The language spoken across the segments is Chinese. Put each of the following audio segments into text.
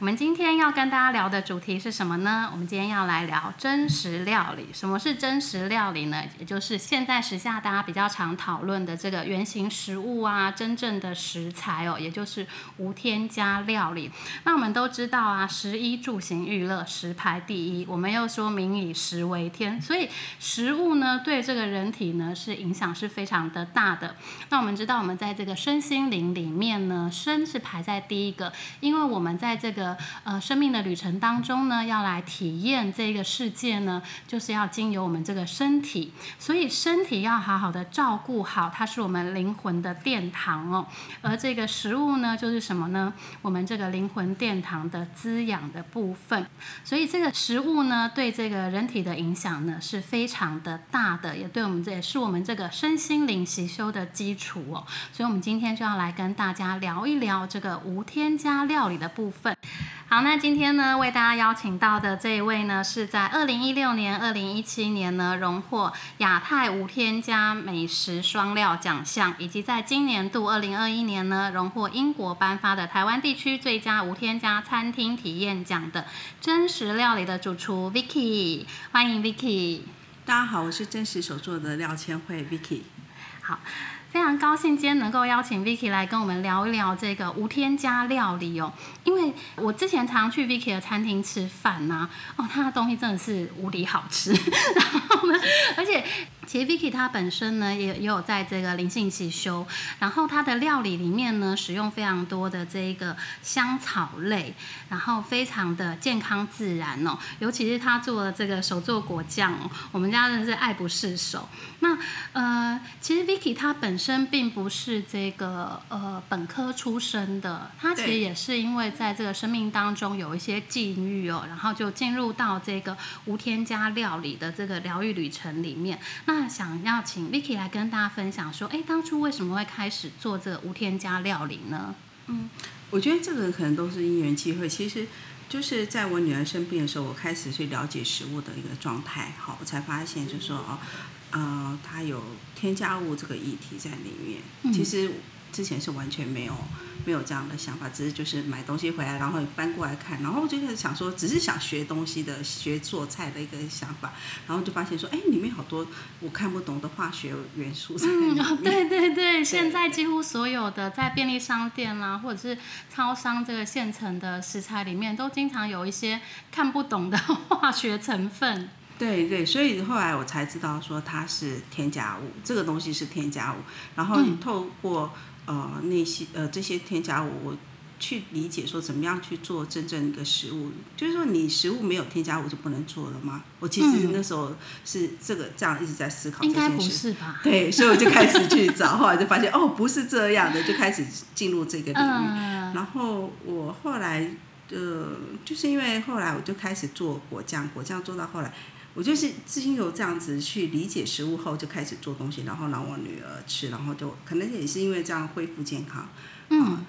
我们今天要跟大家聊的主题是什么呢？我们今天要来聊真实料理。什么是真实料理呢？也就是现在时下大家比较常讨论的这个原型食物啊，真正的食材哦，也就是无添加料理。那我们都知道啊，食衣住行娱乐，食排第一。我们又说民以食为天，所以食物呢，对这个人体呢是影响是非常的大的。那我们知道，我们在这个身心灵里面呢，身是排在第一个，因为我们在这个呃，生命的旅程当中呢，要来体验这个世界呢，就是要经由我们这个身体，所以身体要好好的照顾好，它是我们灵魂的殿堂哦。而这个食物呢，就是什么呢？我们这个灵魂殿堂的滋养的部分。所以这个食物呢，对这个人体的影响呢，是非常的大的，也对我们这也是我们这个身心灵习修的基础哦。所以，我们今天就要来跟大家聊一聊这个无添加料理的部分。好，那今天呢，为大家邀请到的这一位呢，是在二零一六年、二零一七年呢，荣获亚太无添加美食双料奖项，以及在今年度二零二一年呢，荣获英国颁发的台湾地区最佳无添加餐厅体验奖的真实料理的主厨 Vicky，欢迎 Vicky。大家好，我是真实手做的廖千惠 Vicky。好。非常高兴今天能够邀请 Vicky 来跟我们聊一聊这个无添加料理哦，因为我之前常去 Vicky 的餐厅吃饭呐，哦，他的东西真的是无敌好吃，然后呢，而且。其实 Vicky 她本身呢也也有在这个灵性洗修，然后她的料理里面呢使用非常多的这个香草类，然后非常的健康自然哦，尤其是她做的这个手做果酱哦，我们家真的是爱不释手。那呃，其实 Vicky 她本身并不是这个呃本科出身的，她其实也是因为在这个生命当中有一些境遇哦，然后就进入到这个无添加料理的这个疗愈旅程里面。那那想要请 Vicky 来跟大家分享说，哎，当初为什么会开始做这个无添加料理呢？嗯，我觉得这个可能都是因缘机会。其实就是在我女儿生病的时候，我开始去了解食物的一个状态，好，我才发现就是说，哦，呃，它有添加物这个议题在里面。其实。之前是完全没有没有这样的想法，只是就是买东西回来，然后搬过来看，然后就是想说，只是想学东西的，学做菜的一个想法，然后就发现说，哎，里面好多我看不懂的化学元素在里面。对对对，现在几乎所有的在便利商店啦，或者是超商这个现成的食材里面，都经常有一些看不懂的 化学成分。对对，所以后来我才知道说它是添加物，这个东西是添加物，然后透过。呃，那些呃这些添加物，我去理解说怎么样去做真正一个食物，就是说你食物没有添加物就不能做了吗？我其实那时候是这个这样一直在思考这件事。应该不是吧？对，所以我就开始去找，后来就发现哦，不是这样的，就开始进入这个领域。然后我后来呃，就是因为后来我就开始做果酱，果酱做到后来。我就是自经由这样子去理解食物后，就开始做东西，然后让我女儿吃，然后就可能也是因为这样恢复健康。嗯。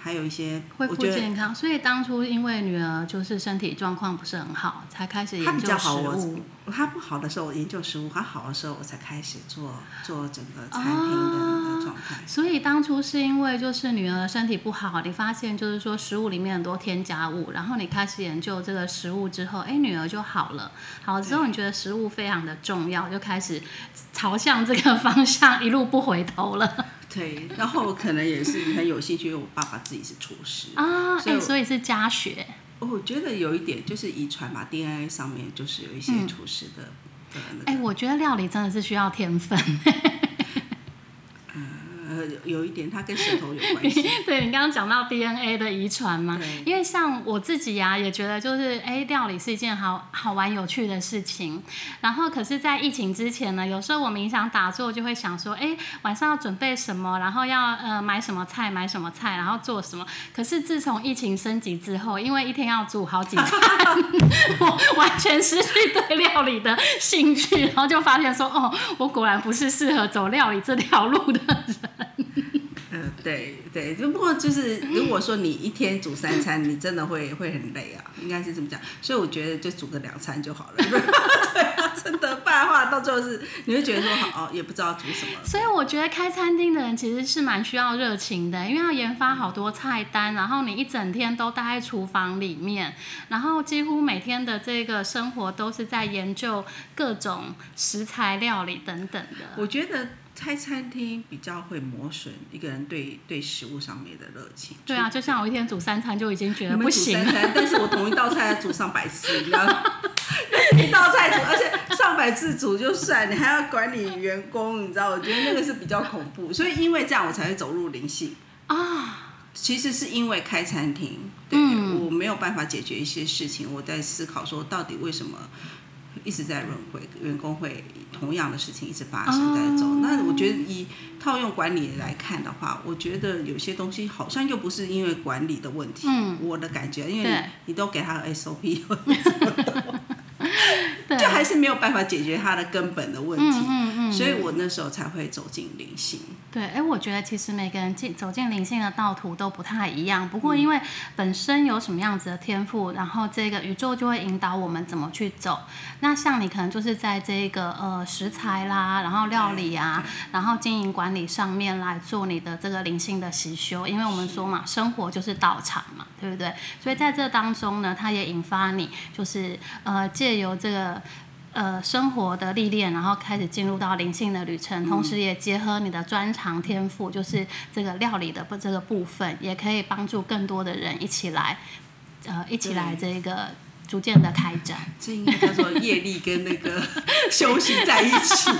还有一些恢复健康，所以当初因为女儿就是身体状况不是很好，才开始研究食物。她不好的时候我研究食物，她好的时候我才开始做做整个餐厅的状态。所以当初是因为就是女儿身体不好，你发现就是说食物里面很多添加物，然后你开始研究这个食物之后，哎，女儿就好了。好之后你觉得食物非常的重要，就开始朝向这个方向一路不回头了。对，然后可能也是很有兴趣，因为我爸爸自己是厨师啊，所以所以是家学。我觉得有一点就是遗传吧，DNA 上面就是有一些厨师的的。哎，我觉得料理真的是需要天分。有一点，它跟舌头有关系。对你刚刚讲到 DNA 的遗传嘛，因为像我自己呀、也觉得就是哎，料理是一件好好玩有趣的事情。然后可是，在疫情之前呢，有时候我冥想打坐就会想说，哎，晚上要准备什么，然后要呃买什么菜，买什么菜，然后做什么。可是自从疫情升级之后，因为一天要煮好几餐，我完全失去对料理的兴趣，然后就发现说，哦，我果然不是适合走料理这条路的人。嗯，对对，只不过就是如果说你一天煮三餐，你真的会会很累啊，应该是这么讲。所以我觉得就煮个两餐就好了。对啊，真的，不然的话到最后是你会觉得说好哦，也不知道煮什么。所以我觉得开餐厅的人其实是蛮需要热情的，因为要研发好多菜单，然后你一整天都待在厨房里面，然后几乎每天的这个生活都是在研究各种食材料理等等的。我觉得开餐厅比较会磨损一个人对对食物上面的热情。对啊，就像我一天煮三餐就已经觉得不行了。三餐，但是我同一道菜要煮上百次，你知道吗？一道菜煮，而且上百次煮就算，你还要管理员工，你知道？我觉得那个是比较恐怖，所以因为这样我才会走入灵性。啊，其实是因为开餐厅，对、嗯我没有办法解决一些事情，我在思考说到底为什么一直在轮回，员工会同样的事情一直发生在走。哦。那我觉得以套用管理来看的话，我觉得有些东西好像又不是因为管理的问题，嗯。我的感觉，因为你你都给他 SOP，就还是没有办法解决他的根本的问嗯题。嗯嗯，所以我那时候才会走进灵性。对，哎，我觉得其实每个人进走进灵性的道途都不太一样。不过因为本身有什么样子的天赋，然后这个宇宙就会引导我们怎么去走。那像你可能就是在这个呃食材啦，然后料理啊，然后经营管理上面来做你的这个灵性的习修。因为我们说嘛，生活就是道场嘛，对不对？所以在这当中呢，它也引发你就是呃借由这个。呃，生活的历练，然后开始进入到灵性的旅程，同时也结合你的专长天赋，就是这个料理的不这个部分，也可以帮助更多的人一起来，呃，一起来这个逐渐的开展。这应该叫做业力跟那个 修行在一起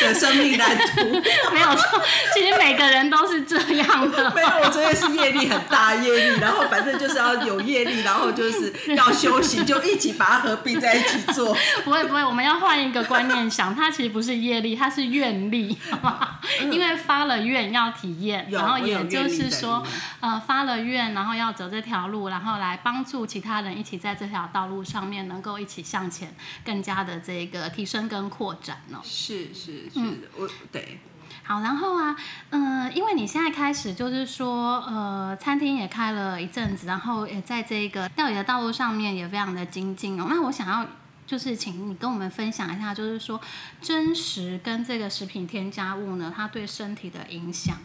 的生命蓝图。没有错，其实每个人都是这样的。没有，我真的是业力很大业力，然后反正就是要有业力，然后就是要修行，就一起把它合并在一起做。不会不会，我们要换一个观念想，它其实不是业力，它是愿力，好不好？因为发了愿要体验，然后也就是说呃，发了愿，然后要走这条路，然后来帮助其他人一起在这条道路上面能够一起向前，更加的这个提升跟扩展哦。是是是，嗯我对好，然后啊，嗯、因为你现在开始就是说，呃，餐厅也开了一阵子，然后也在这个料理的道路上面也非常的精进哦。那我想要就是请你跟我们分享一下，就是说真实跟这个食品添加物呢，它对身体的影响。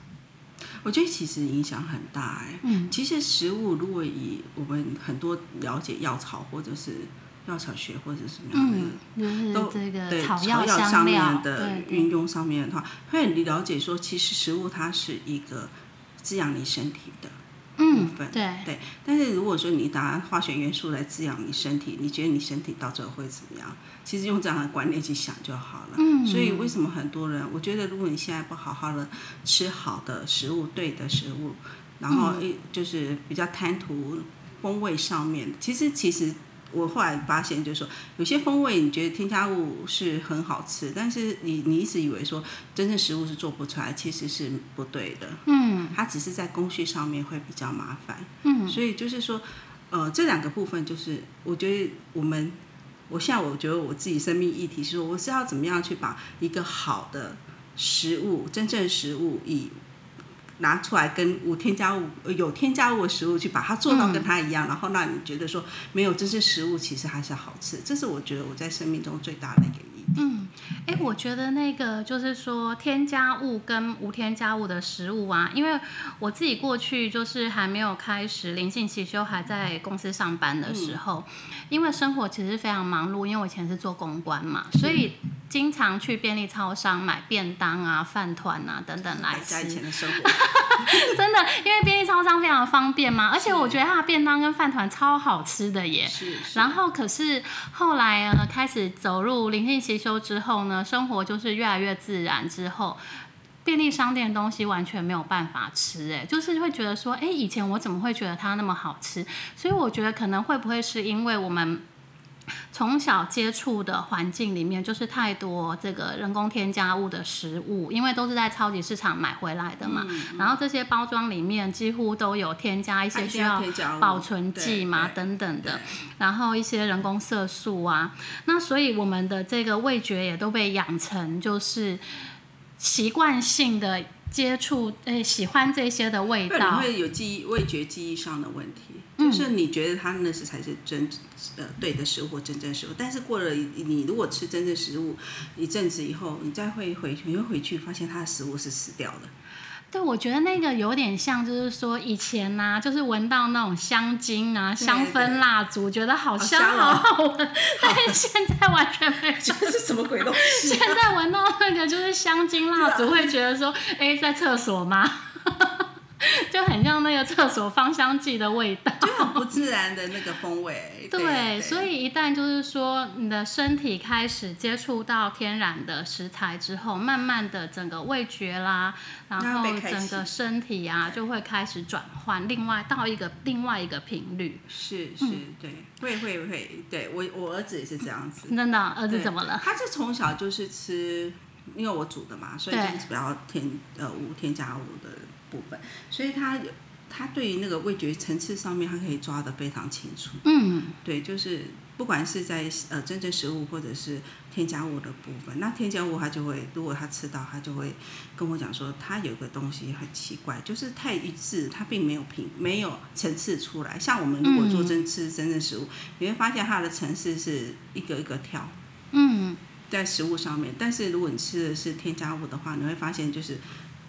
我觉得其实影响很大哎。嗯其实食物如果以我们很多了解药草或者是药草学或者什么样的。嗯，就是都这对个草草药香上料面的对运用上面的话，会很了解说，其实食物它是一个滋养你身体的嗯部分。对对，但是如果说你拿化学元素来滋养你身体，你觉得你身体到最后会怎么样？其实用这样的观念去想就好了。嗯所以为什么很多人，我觉得如果你现在不好好的吃好的食物，对的食物，然后嗯一就是比较贪图风味上面，其实其实。我后来发现，就是说，有些风味你觉得添加物是很好吃，但是你你一直以为说真正食物是做不出来，其实是不对的。嗯它只是在工序上面会比较麻烦。嗯所以就是说，呃，这两个部分就是，我觉得我们，我现在我觉得我自己生命议题是说，我是要怎么样去把一个好的食物，真正食物以拿出来跟无添加物、呃有添加物的食物去把它做到跟它一样，然后让你觉得说没有这些食物其实还是好吃，这是我觉得我在生命中最大的一个意义。嗯，哎，我觉得那个就是说添加物跟无添加物的食物啊，因为我自己过去就是还没有开始灵性起修，还在公司上班的时候，因为生活其实非常忙碌，因为我以前是做公关嘛，所以经常去便利超商买便当啊、饭团啊等等来大家以吃。前的生活，真的，因为便利超商非常方便嘛，而且我觉得它的便当跟饭团超好吃的耶。是是然后可是后来呢，开始走入灵性习修之后呢，生活就是越来越自然之后。便利商店的东西完全没有办法吃，哎，就是会觉得说，哎，以前我怎么会觉得它那么好吃？所以我觉得可能会不会是因为我们。从小接触的环境里面，就是太多这个人工添加物的食物，因为都是在超级市场买回来的嘛。然后这些包装里面几乎都有添加一些需要保存剂嘛等等的，然后一些人工色素啊。那所以我们的这个味觉也都被养成就是习惯性的接触，诶，喜欢这些的味道，会有记忆味觉记忆上的问题。就是你觉得它那是才是真呃对的食物或真正食物，但是过了你如果吃真正食物一阵子以后，你再会回你会回去发现它的食物是死掉的。对，我觉得那个有点像，就是说以前呐，就是闻到那种香精啊、香氛蜡烛，觉得好香好好闻，但是现在完全没有，这是什么鬼东西？现在闻到那个就是香精蜡烛，会觉得说，哎，在厕所吗？就很像那个厕所芳香剂的味道，就很不自然的那个风味。对，所以一旦就是说你的身体开始接触到天然的食材之后，慢慢的整个味觉啦，然后整个身体啊，就会开始转换，另外到一个另外一个频率。是是，对，会会会，对我我儿子也是这样子。真的，儿子怎么了？他是从小就是吃，因为我煮的嘛，所以就是比较添呃无添加物的。部分，所以他有他对于那个味觉层次上面，它可以抓得非常清楚。嗯，对，就是不管是在呃真正食物或者是添加物的部分，那添加物他就会，如果他吃到，他就会跟我讲说，他有个东西很奇怪，就是太一致，它并没有平没有层次出来。像我们如果做真吃真正食物，你会发现它的层次是一个一个跳。嗯，在食物上面，但是如果你吃的是添加物的话，你会发现就是。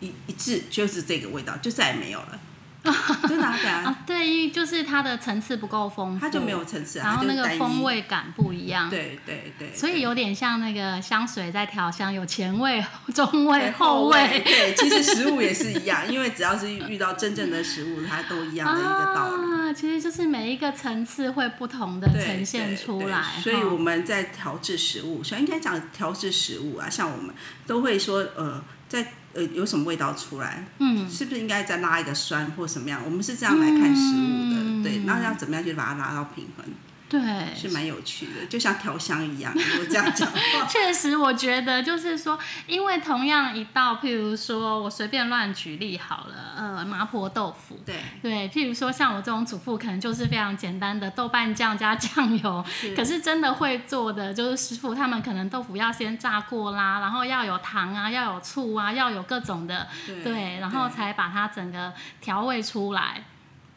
一一致就是这个味道，就再也没有了。真的啊？对，因为就是它的层次不够丰富，它就没有层次，然后那个风味感不一样。对对对。所以有点像那个香水在调香，有前味、中味、后味。对，其实食物也是一样，因为只要是遇到真正的食物，它都一样的一个道理。啊，其实就是每一个层次会不同的呈现出来。所以我们在调制食物，所以应该讲调制食物啊，像我们都会说，呃，在。呃，有什么味道出来？嗯，是不是应该再拉一个酸或什么样？我们是这样来看食物的，对，那要怎么样去把它拉到平衡？对，是蛮有趣的，就像调香一样。我这样讲，确实，我觉得就是说，因为同样一道，譬如说我随便乱举例好了，呃，麻婆豆腐，对对，譬如说像我这种主妇，可能就是非常简单的豆瓣酱加酱油。可是真的会做的，就是师傅他们可能豆腐要先炸过啦，然后要有糖啊，要有醋啊，要有各种的，对，然后才把它整个调味出来。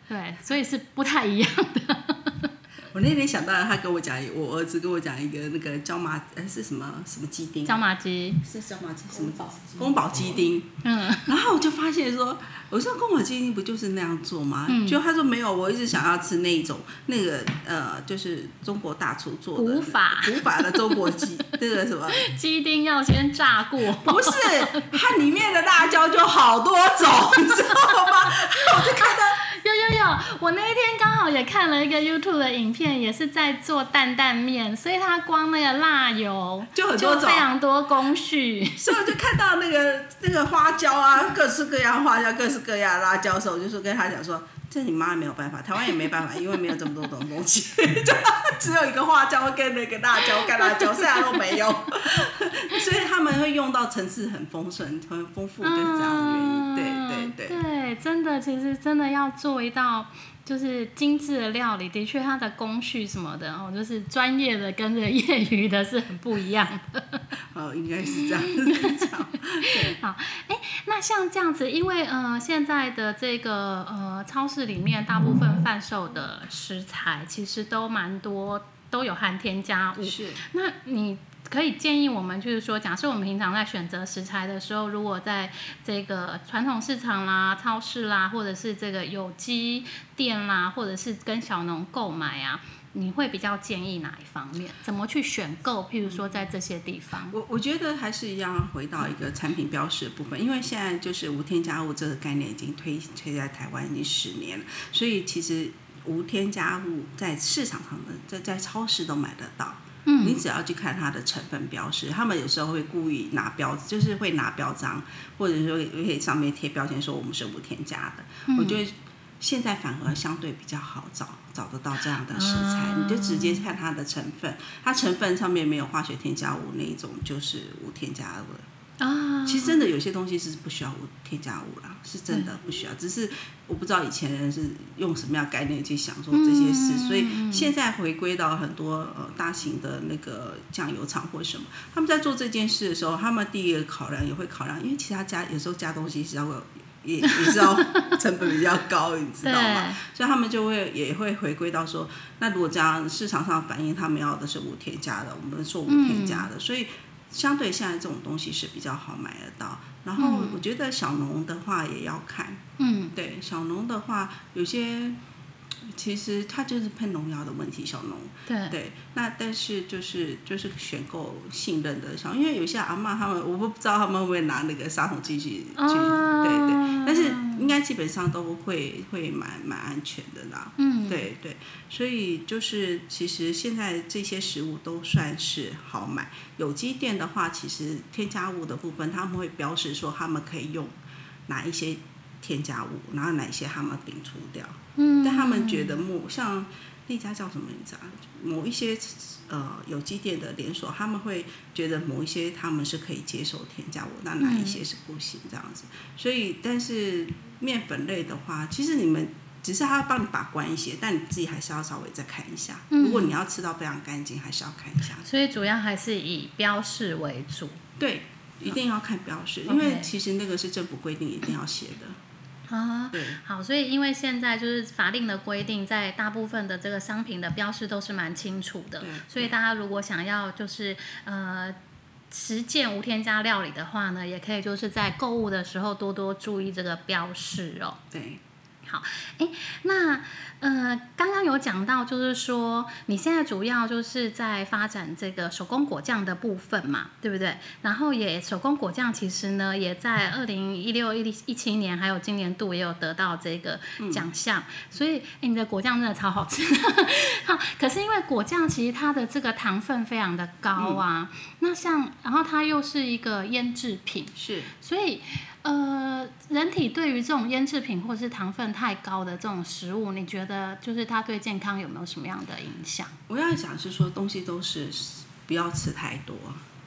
对，所以是不太一样的。我那天想到他跟我讲，我儿子跟我讲一个那个椒麻，呃是什么什么鸡丁？椒麻鸡是椒麻鸡什么？宫保鸡丁。嗯。然后我就发现说，我说宫保鸡丁不就是那样做吗？嗯。就他说没有，我一直想要吃那一种，那个呃，就是中国大厨做的古法古法的中国鸡，那个什么 鸡丁要先炸过。不是，它里面的辣椒就好多种，你知道吗？我就看到。有有有，我那一天刚好也看了一个 YouTube 的影片，也是在做担担面，所以它光那个辣油就很多，非常多工序。所以我就看到那个那个花椒啊，各式各样花椒，各式各样辣椒的时候，我就说跟他讲说。这你妈也没有办法，台湾也没办法，因为没有这么多种东西，就只有一个花椒跟那个辣椒、干辣椒，剩下都没有。所以他们会用到层次很丰盛、很丰富，就是这样的原因。对对。真的，其实真的要做一道。就是精致的料理，的确它的工序什么的哦，就是专业的跟着业余的是很不一样的。哦，应该是这样。对，好，哎，那像这样子，因为呃，现在的这个呃，超市里面大部分贩售的食材其实都蛮多，都有含添加物。是。那你。可以建议我们，就是说，假设我们平常在选择食材的时候，如果在这个传统市场啦、超市啦，或者是这个有机店啦，或者是跟小农购买啊，你会比较建议哪一方面？怎么去选购？譬如说，在这些地方，我我觉得还是一样回到一个产品标识的部分，因为现在就是无添加物这个概念已经推推在台湾已经十年了，所以其实无添加物在市场上的在在超市都买得到。嗯你只要去看它的成分标识，他们有时候会故意拿标，就是会拿标章，或者说会上面贴标签说我们是无添加的。嗯我觉得现在反而相对比较好找找得到这样的食材，啊你就直接看它的成分，它成分上面没有化学添加物那一种就是无添加物的。啊，其实真的有些东西是不需要无添加物啦，是真的不需要。只是我不知道以前人是用什么样概念去想说这些事，嗯所以现在回归到很多呃大型的那个酱油厂或什么，他们在做这件事的时候，他们第一个考量也会考量，因为其他加有时候加东西是要也也是要成本比较高，你知道吗？所以他们就会也会回归到说，那如果这样市场上反映他们要的是无添加的，我们做无添加的，所以相对现在这种东西是比较好买得到。然后我觉得小农的话也要看，嗯对小农的话有些。其实它就是喷农药的问题，小农对，对，那但是就是就是选购信任的小，因为有些阿妈他们，我不知道他们会不会拿那个杀虫剂去去，哦对对，但是应该基本上都会会蛮蛮安全的啦。嗯，对对，所以就是其实现在这些食物都算是好买。有机店的话，其实添加物的部分他们会标示说他们可以用哪一些添加物，然后哪一些他们摒除掉。嗯，但他们觉得某像那家叫什么名字啊？某一些呃有机店的连锁，他们会觉得某一些他们是可以接受添加物，那哪一些是不行这样子。所以，但是面粉类的话，其实你们只是他要帮你把关一些，但你自己还是要稍微再看一下。嗯如果你要吃到非常干净，还是要看一下。所以主要还是以标示为主。对，一定要看标识，因为其实那个是政府规定一定要写的。啊，对。好，所以因为现在就是法令的规定，在大部分的这个商品的标示都是蛮清楚的，所以大家如果想要就是呃实践无添加料理的话呢，也可以就是在购物的时候多多注意这个标示哦。对，那呃，刚刚有讲到，就是说你现在主要就是在发展这个手工果酱的部分嘛，对不对？然后也手工果酱其实呢，也在二零一六、一一七年还有今年度也有得到这个奖项，所以、哎你的果酱真的超好吃。好，可是因为果酱其实它的这个糖分非常的高啊，那像然后它又是一个腌制品，是。所以，呃，人体对于这种腌制品或是糖分太高的这种食物，你觉得就是它对健康有没有什么样的影响？我要讲是说，东西都是不要吃太多。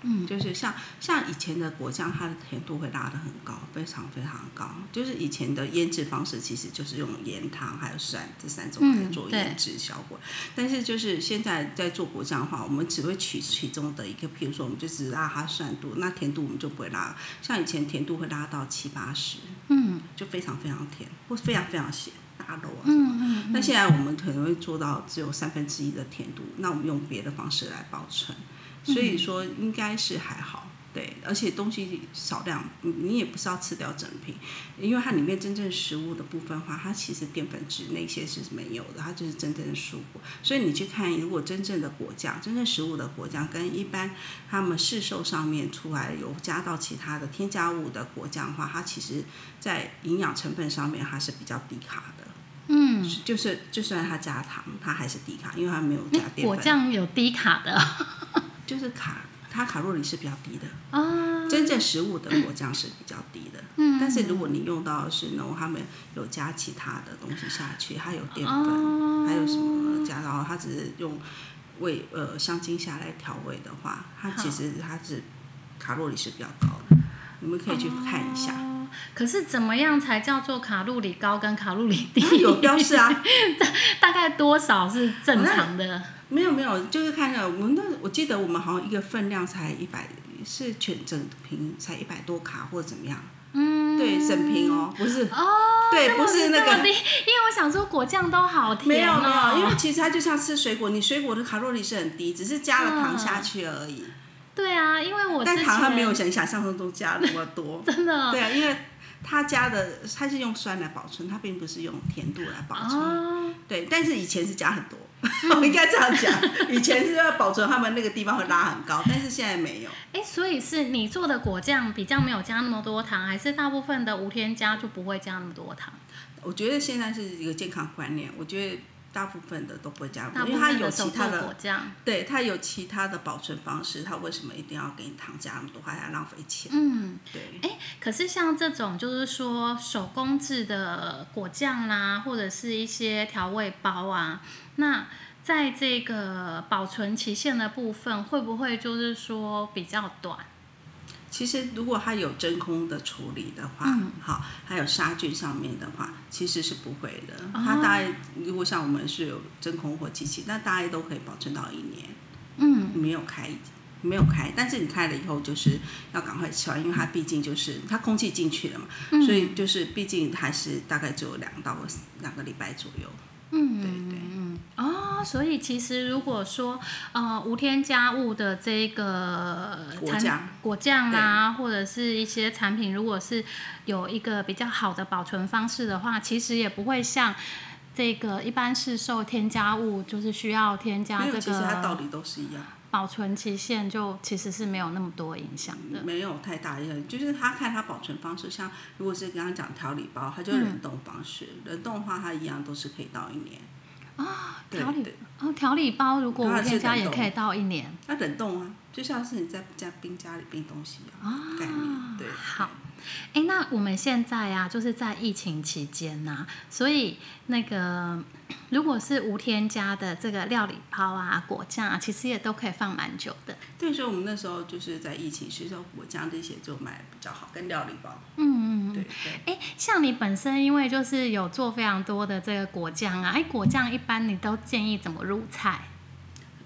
嗯，就是像像以前的果酱，它的甜度会拉得很高，非常非常高。就是以前的腌制方式，其实就是用盐、糖还有蒜这三种来做腌制效果。但是就是现在在做果酱的话，我们只会取其中的一个，譬如说我们就只拉它酸度，那甜度我们就不会拉。像以前甜度会拉到七八十，嗯就非常非常甜，或非常非常咸，大豆啊。嗯嗯那现在我们可能会做到只有三分之一的甜度，那我们用别的方式来保存，所以说应该是还好。对，而且东西少量，你你也不是要吃掉整瓶，因为它里面真正食物的部分的话，它其实淀粉质那些是没有的，它就是真正的蔬果。所以你去看，如果真正的果酱，真正食物的果酱，跟一般他们市售上面出来有加到其他的添加物的果酱的话，它其实在营养成分上面它是比较低卡的。嗯，就是就算它加糖，它还是低卡，因为它没有加淀粉。果酱有低卡的 就是卡，它卡路里是比较低的。啊，真正食物的果酱是比较低的。嗯，但是如果你用到的是那种他们有加其他的东西下去，它有淀粉，哦还有什么加，然后它只是用味呃香精下来调味的话，它其实它是卡路里是比较高的。你们可以去看一下，哦可是怎么样才叫做卡路里高跟卡路里低？它有标示啊。大概多少是正常的？没有没有，就是看了我们那我记得我们好像一个分量才一百，是全整瓶才一百多卡或者怎么样？嗯，对，整瓶哦，不是。哦，对，不是那个因为我想说果酱都好没甜哦，有没有，因为其实它就像吃水果，你水果的卡路里是很低，只是加了糖嗯下去而已。对啊，因为我但糖它没有想想象中都加那么多。真的对啊，因为它加的它是用酸来保存，它并不是用甜度来保存。哦，对，但是以前是加很多，我 应该这样讲，以前是要保存他们那个地方会拉很高，但是现在没有。哎，所以是你做的果酱比较没有加那么多糖，还是大部分的无添加就不会加那么多糖？我觉得现在是一个健康观念，我觉得大部分的都不会加因为它有其他的果的，酱，对，它有其他的保存方式，它为什么一定要给你糖加那么多，还要浪费钱？嗯。对，哎，可是像这种就是说手工制的果酱啦，或者是一些调味包啊，那在这个保存期限的部分，会不会就是说比较短？其实如果它有真空的处理的话，嗯好，还有杀菌上面的话，其实是不会的。哦它大概如果像我们是有真空或机器，那大概都可以保存到一年。嗯，没有开，没有开，但是你开了以后就是要赶快吃完，因为它毕竟就是它空气进去了嘛，嗯所以就是毕竟还是大概只有两到两个礼拜左右。嗯，对对所以其实如果说呃无添加物的这个果酱果酱啊，或者是一些产品，如果是有一个比较好的保存方式的话，其实也不会像这个一般是受添加物，就是需要添加这其实它道理都是一样，保存期限，就其实是没有那么多影响的。没有太大影响，就是他看它保存方式，像如果是刚刚讲调理包，它就冷冻方式，冷冻的话它一样都是可以到一年。啊，调理对哦，调理包如果无当然是添加也可以到一年。那冷冻啊，就像是你在家冰家里冰东西啊，啊概念对。好，哎，那我们现在啊，就是在疫情期间呐、所以那个如果是无添加的这个料理包啊、果酱啊，其实也都可以放蛮久的。对，所以我们那时候就是在疫情时候，果酱这些就买比较好，跟料理包。嗯嗯对嗯。对。哎，像你本身因为就是有做非常多的这个果酱啊，哎，果酱一般你都建议怎么入菜？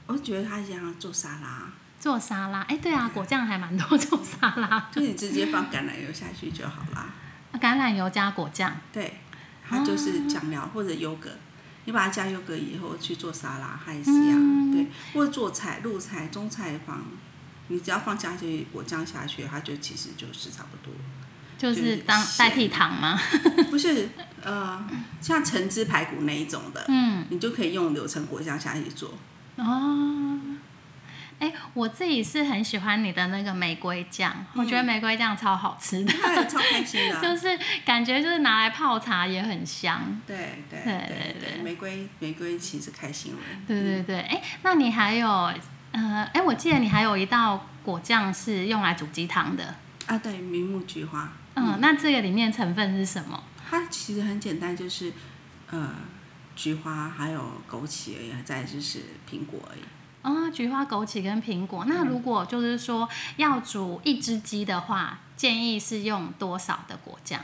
我觉得他想要做沙拉，做沙拉，哎，对啊，果酱还蛮多做沙拉，就你直接放橄榄油下去就好啦。橄榄油加果酱。对，它就是酱料、或者优格，你把它加优格以后去做沙拉，它也是一样。嗯对，或者做菜、露菜、中菜放，你只要放下去果酱下去，它就其实就是差不多。就是就是当代替糖吗？不是，呃，像橙汁排骨那一种的，嗯，你就可以用柳橙果酱下去做。哦，哎，我自己是很喜欢你的那个玫瑰酱，我觉得玫瑰酱超好吃的，超开心的啊。就是感觉就是拿来泡茶也很香。对对对对玫瑰玫瑰其实开心了。对对对，哎，那你还有呃，哎，我记得你还有一道果酱是用来煮鸡汤的，啊，对，明目菊花。嗯，那这个里面成分是什么？它其实很简单，就是呃菊花还有枸杞而已，再就是苹果而已。啊、菊花、枸杞跟苹果。那如果就是说要煮一只鸡的话，建议是用多少的果酱？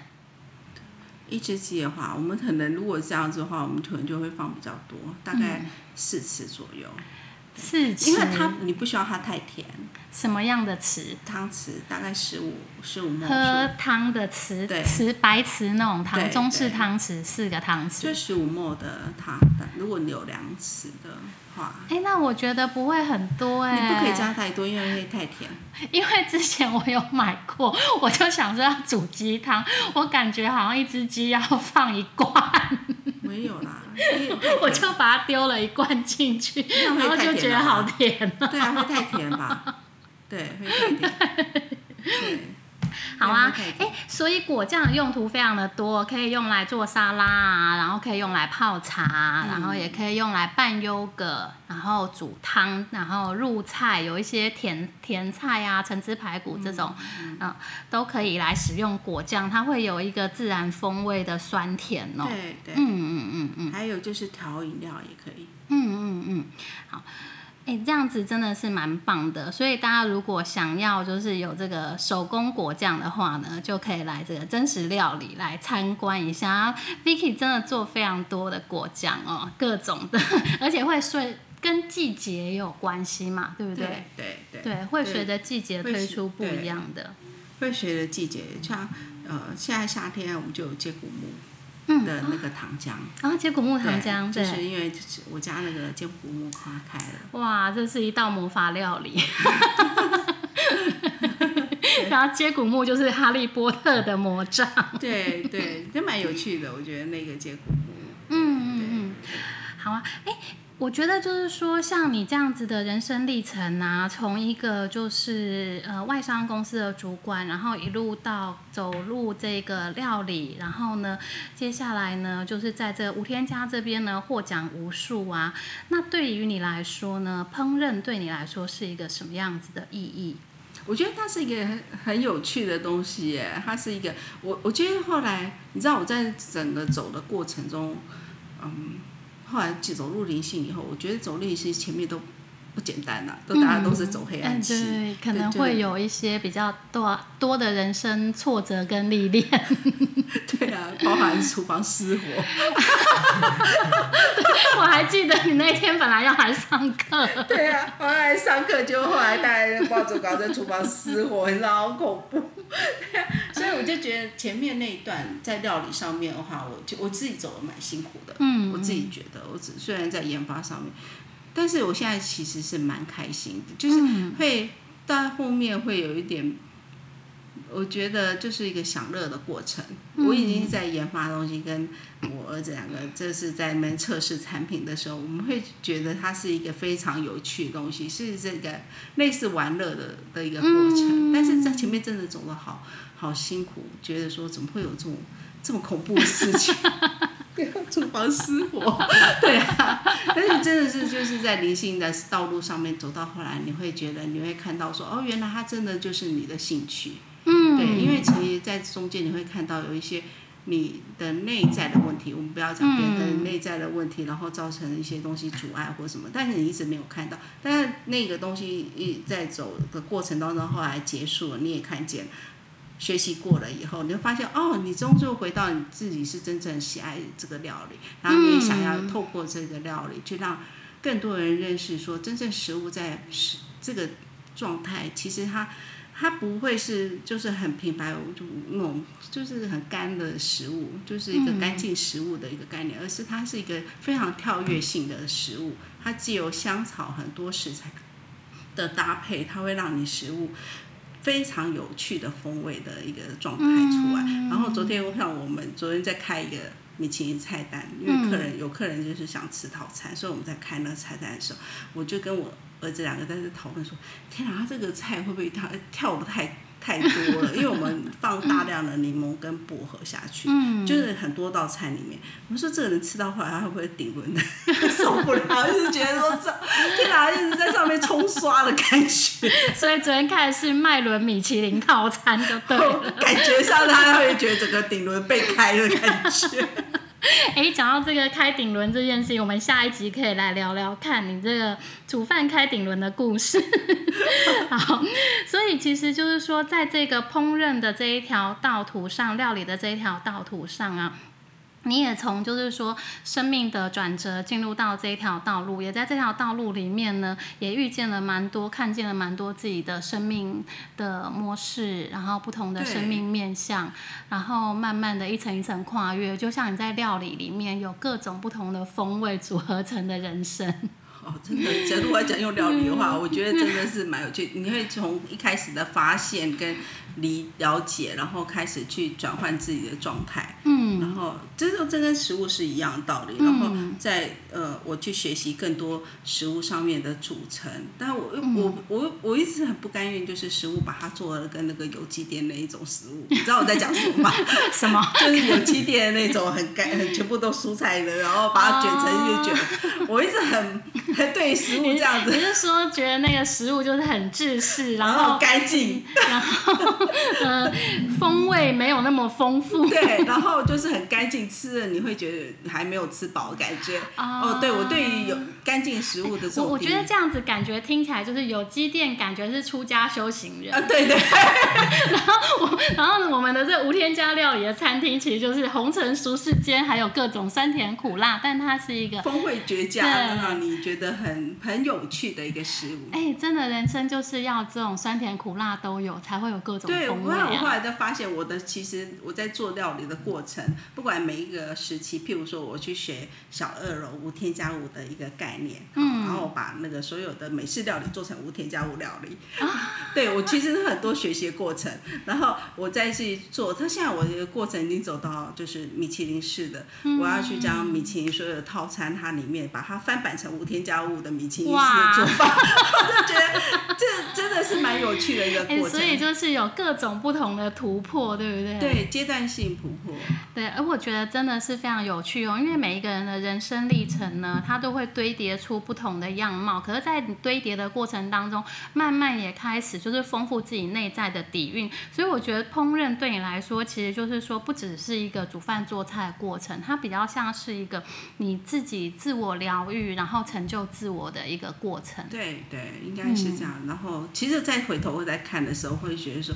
一只鸡的话，我们可能如果这样子的话，我们可能就会放比较多，大概四匙左右，四匙，因为它你不需要它太甜，什么样的匙？汤匙大概十五十五沫喝数，汤的匙，对匙白匙那种汤，中式对汤匙四个汤就匙。十五沫的汤，如果你有两匙的话。哎、那我觉得不会很多哎、你不可以加太多，因为会太甜。因为之前我有买过，我就想说要煮鸡汤，我感觉好像一只鸡要放一罐，没有啦，我就把它丢了一罐进去，然后就觉得好甜哦。对啊，会太甜吧？对，会太甜。对，好啊哎、所以果酱的用途非常的多，可以用来做沙拉啊，然后可以用来泡茶，然后也可以用来拌优格，然后煮汤，然后入菜，有一些甜甜菜啊、橙汁排骨这种，嗯、都可以来使用果酱，它会有一个自然风味的酸甜哦。对对。嗯嗯嗯嗯还有就是调饮料也可以。嗯嗯嗯，好。哎、这样子真的是蛮棒的，所以大家如果想要就是有这个手工果酱的话呢，就可以来这个真实料理来参观一下。Vicky 真的做非常多的果酱哦，各种的，而且会随跟季节也有关系嘛，对不对？对对对，会随着季节推出不一对样的。会随着季节，像呃现在夏天我们就有接骨木嗯，的那个糖浆，然后接骨木糖浆，就是因为就是我家那个接骨木花开了，哇，这是一道魔法料理。然后接骨木就是哈利波特的魔杖。对对，都蛮有趣的，我觉得那个接骨木，嗯嗯嗯，好啊，哎，我觉得就是说，像你这样子的人生历程啊，从一个就是呃外商公司的主管，然后一路到走入这个料理，然后呢，接下来呢，就是在这无添加这边呢获奖无数啊。那对于你来说呢，烹饪对你来说是一个什么样子的意义？我觉得它是一个很很有趣的东西耶，它是一个我我觉得后来你知道我在整个走的过程中，嗯。后来走入灵性以后，我觉得走灵性前面都不简单呐，都大家都是走黑暗期，对，可能会有一些比较多多的人生挫折跟历练。对啊，包含厨房失火。我还记得你那天本来要来上课。对啊，我来上课，就后来带抱着搞在厨房失火，你知道好恐怖。所以我就觉得前面那一段在料理上面的话，我就我自己走的蛮辛苦的。嗯，我自己觉得，我只虽然在研发上面，但是我现在其实是蛮开心的，就是会到后面会有一点。我觉得就是一个享乐的过程。我已经在研发东西，跟我儿子两个，这是在门测试产品的时候，我们会觉得它是一个非常有趣的东西，是这个类似玩乐的的一个过程。但是在前面真的走的好好辛苦，觉得说怎么会有这种这么恐怖的事情？厨房失火，对啊。但是真的是就是在灵性的道路上面走到后来，你会觉得你会看到说，哦，原来它真的就是你的兴趣。嗯，对，因为其实，在中间你会看到有一些你的内在的问题，我们不要讲别人内在的问题，然后造成一些东西阻碍或什么，但是你一直没有看到，但是那个东西一在走的过程当中，后来结束了，你也看见，学习过了以后，你会发现，哦，你终究回到你自己是真正喜爱这个料理，然后你也想要透过这个料理，去让更多人认识，说真正食物在是这个状态，其实它。它不会是就是很平白无故那种就是很干的食物，就是一个干净食物的一个概念，而是它是一个非常跳跃性的食物。它既有香草很多食材的搭配，它会让你食物非常有趣的风味的一个状态出来。然后昨天像我们昨天在开一个米其林菜单，因为客人有客人就是想吃套餐，所以我们在开那个菜单的时候，我就跟我。儿子两个在这讨论说：“天哪，他这个菜会不会跳跳不太太多了？因为我们放大量的柠檬跟薄荷下去，就是很多道菜里面。我们说这个人吃到后来他会不会顶轮的 受不了？就是觉得说这天哪，一直在上面冲刷的感觉。所以昨天看的是麦伦米其林套餐，就对了。感觉上他会觉得整个顶轮被开的感觉。” 哎，讲到这个开顶轮这件事情，我们下一集可以来聊聊看你这个煮饭开顶轮的故事。好，所以其实就是说，在这个烹饪的这一条道途上，料理的这一条道途上啊。你也从就是说生命的转折进入到这一条道路，也在这条道路里面呢，也遇见了蛮多，看见了蛮多自己的生命的模式，然后不同的生命面向，然后慢慢的一层一层跨越，就像你在料理里面有各种不同的风味组合成的人生。哦，真的，假如我讲用料理的话，我觉得真的是蛮有趣。你会从一开始的发现跟理了解，然后开始去转换自己的状态。嗯，然后这就这跟食物是一样的道理。然后在呃，我去学习更多食物上面的组成。但我我我我一直很不甘愿，就是食物把它做的跟那个有机店那一种食物。你知道我在讲什么吗？什么？就是有机店的那种很干，全部都蔬菜的，然后把它卷成一卷。我一直很。对食物这样子，你是说觉得那个食物就是很制式，然后干净，然后呃风味没有那么丰富，对，然后就是很干净，吃了你会觉得还没有吃饱的感觉。哦，对我对于有干净食物的这种，我觉得这样子感觉听起来就是有机店，感觉是出家修行人。啊，对对。然后我，然后我们的这无添加料理的餐厅，其实就是红尘俗世间还有各种酸甜苦辣，但它是一个风味绝佳，让你觉得。很很有趣的一个食物，哎，真的，人生就是要这种酸甜苦辣都有，才会有各种风味。对，我后来就发现，我的其实我在做料理的过程，不管每一个时期，譬如说我去学小二楼无添加物的一个概念，嗯，然后把那个所有的美式料理做成无添加物料理，啊，对我其实很多学习过程，然后我再去去做。他现在我的过程已经走到就是米其林式的，嗯我要去将米其林所有的套餐，它里面把它翻版成无添加物的米其林式的做法，我就觉得这真的是蛮有趣的一个哎、过程。所以就是有各种不同的突破，对不对？对阶段性突破，对，而我觉得真的是非常有趣哦，因为每一个人的人生历程呢，他都会堆叠出不同的样貌。可是，在你堆叠的过程当中，慢慢也开始就是丰富自己内在的底蕴。所以，我觉得烹饪对你来说，其实就是说，不只是一个煮饭做菜的过程，它比较像是一个你自己自我疗愈，然后成就自我的一个过程。对对，应该是这样。然后，其实再回头再看的时候，会觉得说。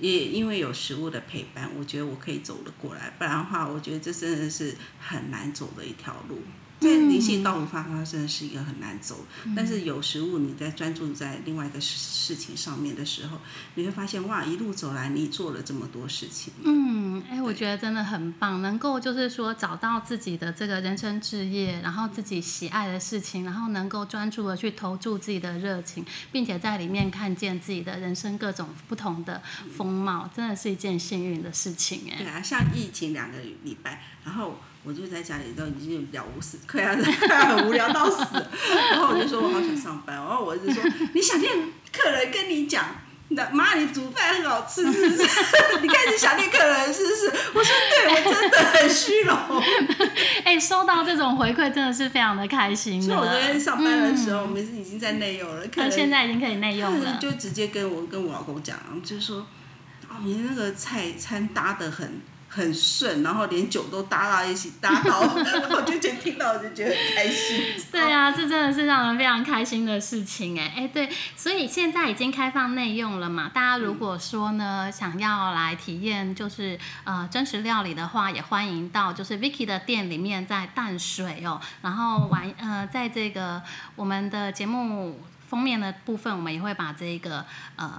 也因为有食物的陪伴，我觉得我可以走得过来。不然的话，我觉得这真的是很难走的一条路。在灵性道路上，它真的是一个很难走。但是有食物，你在专注在另外一个事事情上面的时候，你会发现哇，一路走来你做了这么多事情。嗯，哎、我觉得真的很棒，能够就是说找到自己的这个人生志业，然后自己喜爱的事情，然后能够专注的去投注自己的热情，并且在里面看见自己的人生各种不同的风貌，真的是一件幸运的事情哎。对啊，像疫情两个礼拜，然后我就在家里都已经了无死，快要快 要很无聊到死。然后我就说我好想上班，然后我就说 你想念客人跟你讲。那妈，你煮饭很好吃，是不是？你开始想念客人，是不是？我说对，我真的很虚荣。哎、收到这种回馈真的是非常的开心所以我昨天。上班的时候，我们是已经在内用了，客那人现在已经可以内用了。就直接跟我跟我老公讲，就是说，哦，你那个菜餐搭的很很顺，然后连酒都搭到一起，搭到，我就觉得听到我就觉得很开心。对啊，这真的是让人非常开心的事情哎哎对，所以现在已经开放内用了嘛，大家如果说呢想要来体验就是呃真实料理的话，也欢迎到就是 Vicky 的店里面在淡水哦，然后玩呃在这个我们的节目封面的部分，我们也会把这个呃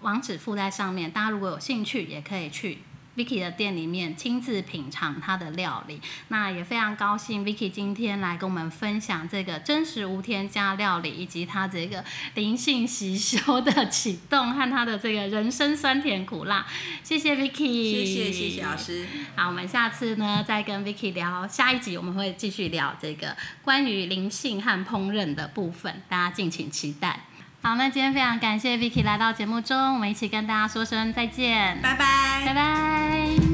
网址附在上面，大家如果有兴趣也可以去。Vicky 的店里面亲自品尝他的料理，那也非常高兴 Vicky 今天来跟我们分享这个真实无添加料理，以及它这个灵性习修的启动和它的这个人生酸甜苦辣。谢谢 Vicky，谢谢谢谢老。师，好，我们下次呢再跟 Vicky 聊下一集，我们会继续聊这个关于灵性和烹饪的部分，大家敬请期待。好，那今天非常感谢 Vicky 来到节目中，我们一起跟大家说声再见，拜拜。拜拜